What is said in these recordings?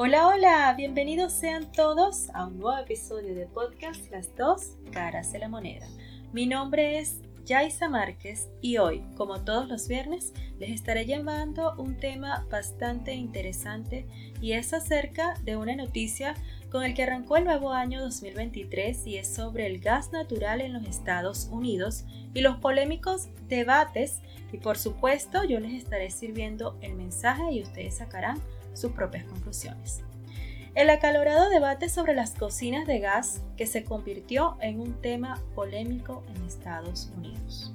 Hola, hola, bienvenidos sean todos a un nuevo episodio de podcast Las dos caras de la moneda. Mi nombre es Yaisa Márquez y hoy, como todos los viernes, les estaré llevando un tema bastante interesante y es acerca de una noticia con el que arrancó el nuevo año 2023 y es sobre el gas natural en los Estados Unidos y los polémicos debates y por supuesto yo les estaré sirviendo el mensaje y ustedes sacarán sus propias conclusiones. El acalorado debate sobre las cocinas de gas que se convirtió en un tema polémico en Estados Unidos.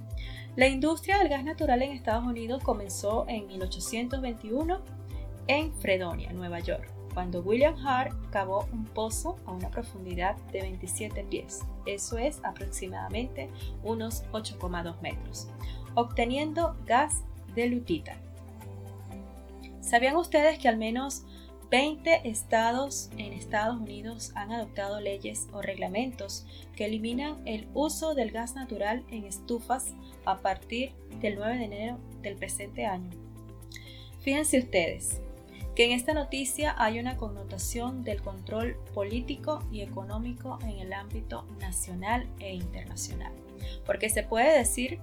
La industria del gas natural en Estados Unidos comenzó en 1821 en Fredonia, Nueva York, cuando William Hart cavó un pozo a una profundidad de 27 pies, eso es aproximadamente unos 8,2 metros, obteniendo gas de lutita, ¿Sabían ustedes que al menos 20 estados en Estados Unidos han adoptado leyes o reglamentos que eliminan el uso del gas natural en estufas a partir del 9 de enero del presente año? Fíjense ustedes que en esta noticia hay una connotación del control político y económico en el ámbito nacional e internacional, porque se puede decir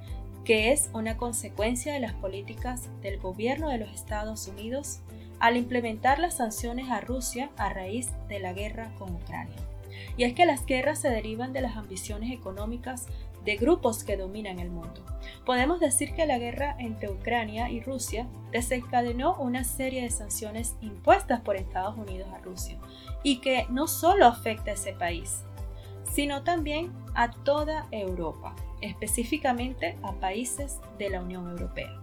que es una consecuencia de las políticas del gobierno de los Estados Unidos al implementar las sanciones a Rusia a raíz de la guerra con Ucrania. Y es que las guerras se derivan de las ambiciones económicas de grupos que dominan el mundo. Podemos decir que la guerra entre Ucrania y Rusia desencadenó una serie de sanciones impuestas por Estados Unidos a Rusia y que no solo afecta a ese país, sino también a toda Europa específicamente a países de la Unión Europea.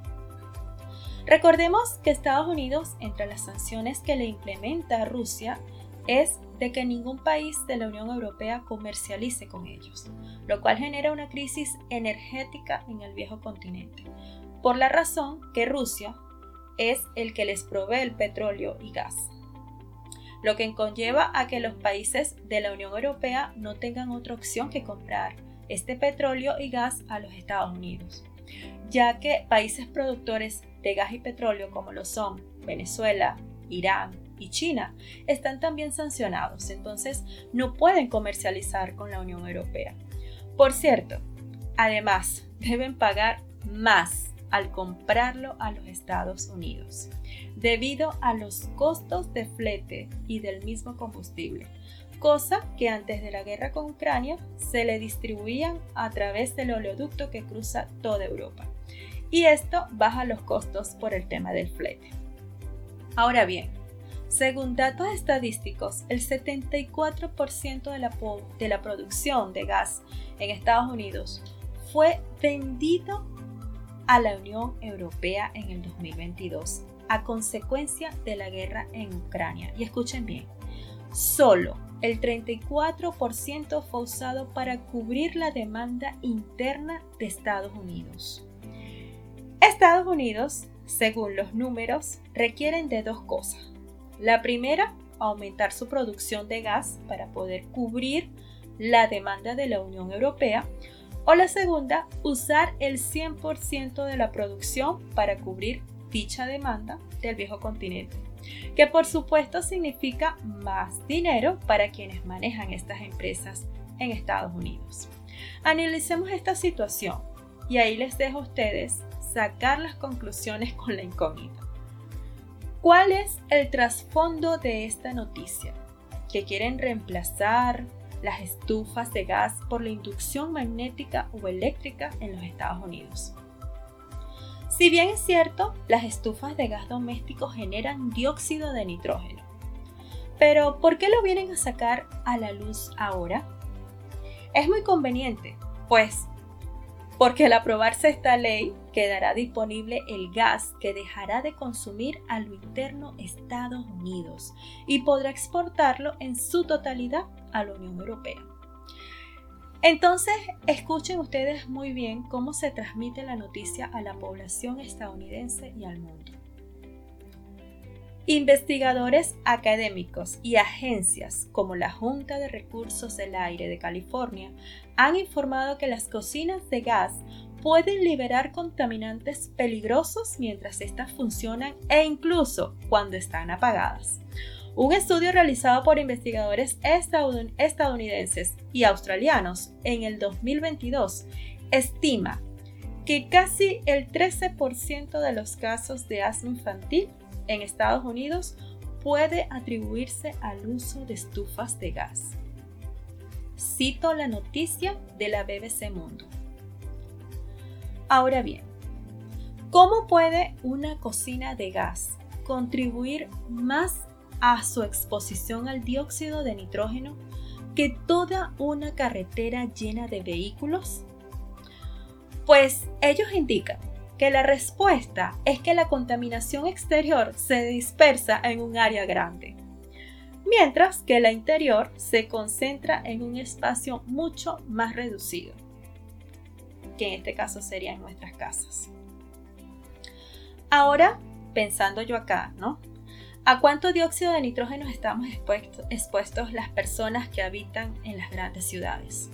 Recordemos que Estados Unidos, entre las sanciones que le implementa a Rusia, es de que ningún país de la Unión Europea comercialice con ellos, lo cual genera una crisis energética en el viejo continente, por la razón que Rusia es el que les provee el petróleo y gas, lo que conlleva a que los países de la Unión Europea no tengan otra opción que comprar este petróleo y gas a los Estados Unidos, ya que países productores de gas y petróleo como lo son Venezuela, Irán y China están también sancionados, entonces no pueden comercializar con la Unión Europea. Por cierto, además deben pagar más al comprarlo a los Estados Unidos, debido a los costos de flete y del mismo combustible, cosa que antes de la guerra con Ucrania se le distribuían a través del oleoducto que cruza toda Europa. Y esto baja los costos por el tema del flete. Ahora bien, según datos estadísticos, el 74% de la, de la producción de gas en Estados Unidos fue vendido a la Unión Europea en el 2022 a consecuencia de la guerra en Ucrania. Y escuchen bien, solo el 34% fue usado para cubrir la demanda interna de Estados Unidos. Estados Unidos, según los números, requieren de dos cosas. La primera, aumentar su producción de gas para poder cubrir la demanda de la Unión Europea. O la segunda, usar el 100% de la producción para cubrir dicha demanda del viejo continente que por supuesto significa más dinero para quienes manejan estas empresas en Estados Unidos. Analicemos esta situación y ahí les dejo a ustedes sacar las conclusiones con la incógnita. ¿Cuál es el trasfondo de esta noticia? ¿Que quieren reemplazar las estufas de gas por la inducción magnética o eléctrica en los Estados Unidos? Si bien es cierto, las estufas de gas doméstico generan dióxido de nitrógeno. Pero, ¿por qué lo vienen a sacar a la luz ahora? Es muy conveniente, pues, porque al aprobarse esta ley quedará disponible el gas que dejará de consumir a lo interno Estados Unidos y podrá exportarlo en su totalidad a la Unión Europea. Entonces, escuchen ustedes muy bien cómo se transmite la noticia a la población estadounidense y al mundo. Investigadores académicos y agencias como la Junta de Recursos del Aire de California han informado que las cocinas de gas pueden liberar contaminantes peligrosos mientras éstas funcionan e incluso cuando están apagadas. Un estudio realizado por investigadores estadounidenses y australianos en el 2022 estima que casi el 13% de los casos de asma infantil en Estados Unidos puede atribuirse al uso de estufas de gas. Cito la noticia de la BBC Mundo. Ahora bien, ¿cómo puede una cocina de gas contribuir más a su exposición al dióxido de nitrógeno que toda una carretera llena de vehículos? Pues ellos indican que la respuesta es que la contaminación exterior se dispersa en un área grande, mientras que la interior se concentra en un espacio mucho más reducido, que en este caso serían nuestras casas. Ahora, pensando yo acá, ¿no? ¿A cuánto dióxido de nitrógeno estamos expuestos las personas que habitan en las grandes ciudades?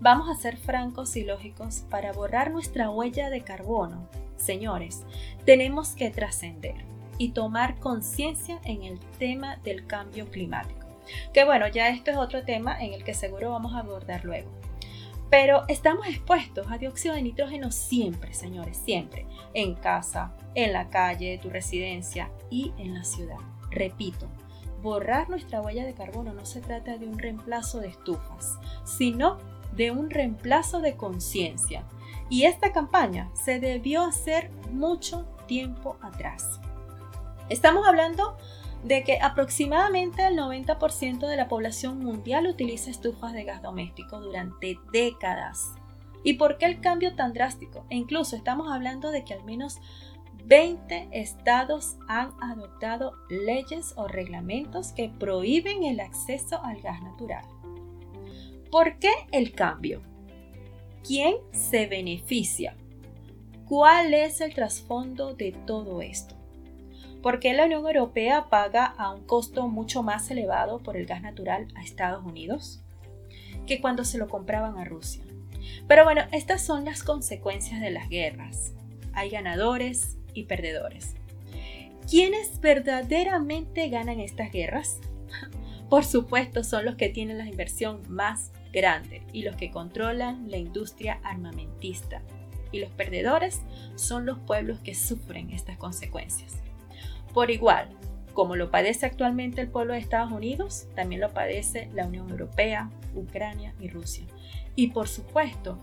Vamos a ser francos y lógicos para borrar nuestra huella de carbono. Señores, tenemos que trascender y tomar conciencia en el tema del cambio climático. Que bueno, ya esto es otro tema en el que seguro vamos a abordar luego. Pero estamos expuestos a dióxido de nitrógeno siempre, señores, siempre. En casa, en la calle, tu residencia y en la ciudad. Repito, borrar nuestra huella de carbono no se trata de un reemplazo de estufas, sino de un reemplazo de conciencia. Y esta campaña se debió hacer mucho tiempo atrás. Estamos hablando de que aproximadamente el 90% de la población mundial utiliza estufas de gas doméstico durante décadas. ¿Y por qué el cambio tan drástico? E incluso estamos hablando de que al menos 20 estados han adoptado leyes o reglamentos que prohíben el acceso al gas natural. ¿Por qué el cambio? ¿Quién se beneficia? ¿Cuál es el trasfondo de todo esto? ¿Por qué la Unión Europea paga a un costo mucho más elevado por el gas natural a Estados Unidos que cuando se lo compraban a Rusia? Pero bueno, estas son las consecuencias de las guerras. Hay ganadores y perdedores. ¿Quiénes verdaderamente ganan estas guerras? Por supuesto, son los que tienen la inversión más grande y los que controlan la industria armamentista. Y los perdedores son los pueblos que sufren estas consecuencias. Por igual, como lo padece actualmente el pueblo de Estados Unidos, también lo padece la Unión Europea, Ucrania y Rusia. Y por supuesto,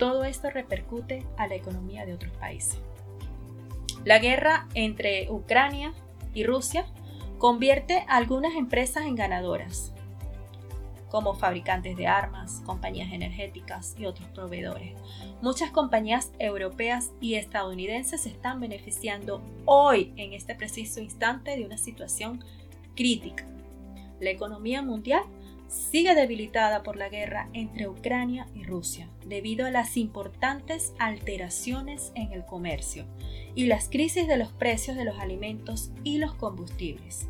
todo esto repercute a la economía de otros países. La guerra entre Ucrania y Rusia convierte a algunas empresas en ganadoras, como fabricantes de armas, compañías energéticas y otros proveedores. Muchas compañías europeas y estadounidenses se están beneficiando hoy, en este preciso instante, de una situación crítica. La economía mundial sigue debilitada por la guerra entre Ucrania y Rusia, debido a las importantes alteraciones en el comercio y las crisis de los precios de los alimentos y los combustibles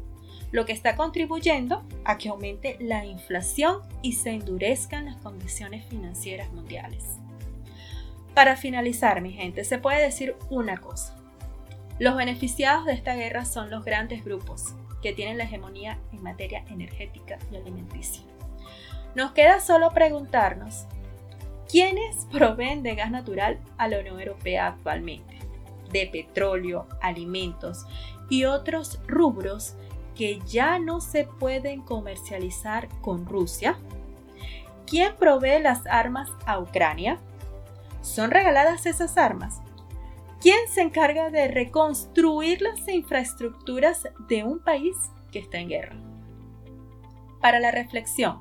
lo que está contribuyendo a que aumente la inflación y se endurezcan las condiciones financieras mundiales. Para finalizar, mi gente, se puede decir una cosa. Los beneficiados de esta guerra son los grandes grupos que tienen la hegemonía en materia energética y alimenticia. Nos queda solo preguntarnos, ¿quiénes proveen de gas natural a la Unión Europea actualmente? De petróleo, alimentos y otros rubros que ya no se pueden comercializar con Rusia? ¿Quién provee las armas a Ucrania? ¿Son regaladas esas armas? ¿Quién se encarga de reconstruir las infraestructuras de un país que está en guerra? Para la reflexión,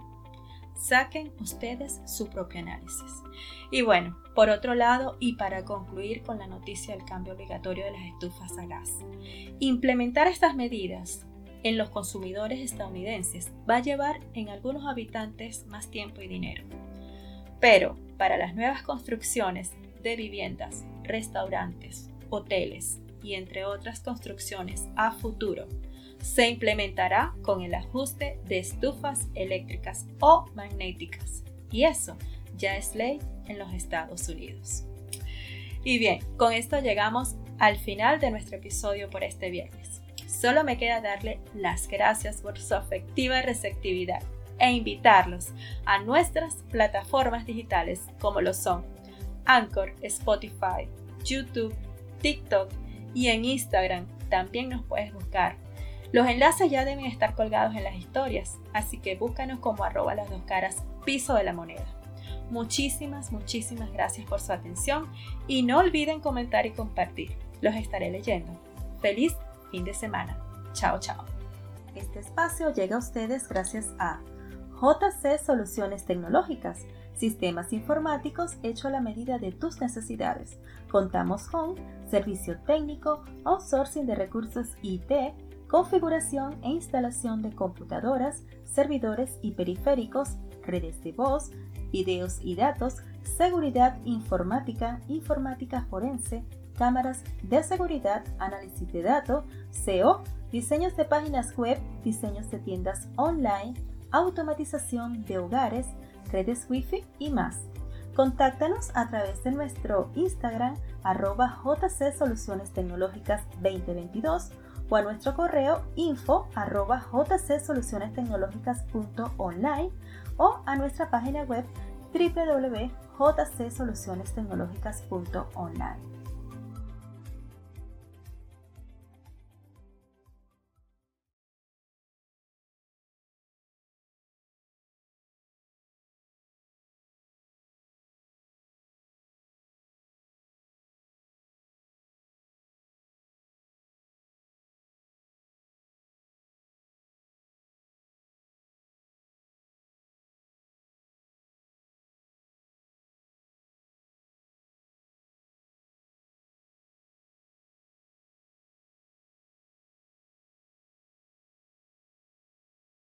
saquen ustedes su propio análisis. Y bueno, por otro lado, y para concluir con la noticia del cambio obligatorio de las estufas a gas, implementar estas medidas en los consumidores estadounidenses va a llevar en algunos habitantes más tiempo y dinero. Pero para las nuevas construcciones de viviendas, restaurantes, hoteles y entre otras construcciones a futuro, se implementará con el ajuste de estufas eléctricas o magnéticas. Y eso ya es ley en los Estados Unidos. Y bien, con esto llegamos al final de nuestro episodio por este viernes. Solo me queda darle las gracias por su afectiva receptividad e invitarlos a nuestras plataformas digitales como lo son Anchor, Spotify, YouTube, TikTok y en Instagram también nos puedes buscar. Los enlaces ya deben estar colgados en las historias, así que búscanos como arroba las dos caras piso de la moneda. Muchísimas, muchísimas gracias por su atención y no olviden comentar y compartir. Los estaré leyendo. Feliz fin de semana. Chao, chao. Este espacio llega a ustedes gracias a JC Soluciones Tecnológicas, sistemas informáticos hecho a la medida de tus necesidades. Contamos con servicio técnico, outsourcing de recursos IT, configuración e instalación de computadoras, servidores y periféricos, redes de voz, videos y datos, seguridad informática, informática forense, cámaras de seguridad, análisis de datos, SEO, diseños de páginas web, diseños de tiendas online, automatización de hogares, redes Wi-Fi y más. Contáctanos a través de nuestro Instagram arroba JC Soluciones Tecnológicas 2022 o a nuestro correo info arroba o a nuestra página web www.jcsolucionestecnologicas.online.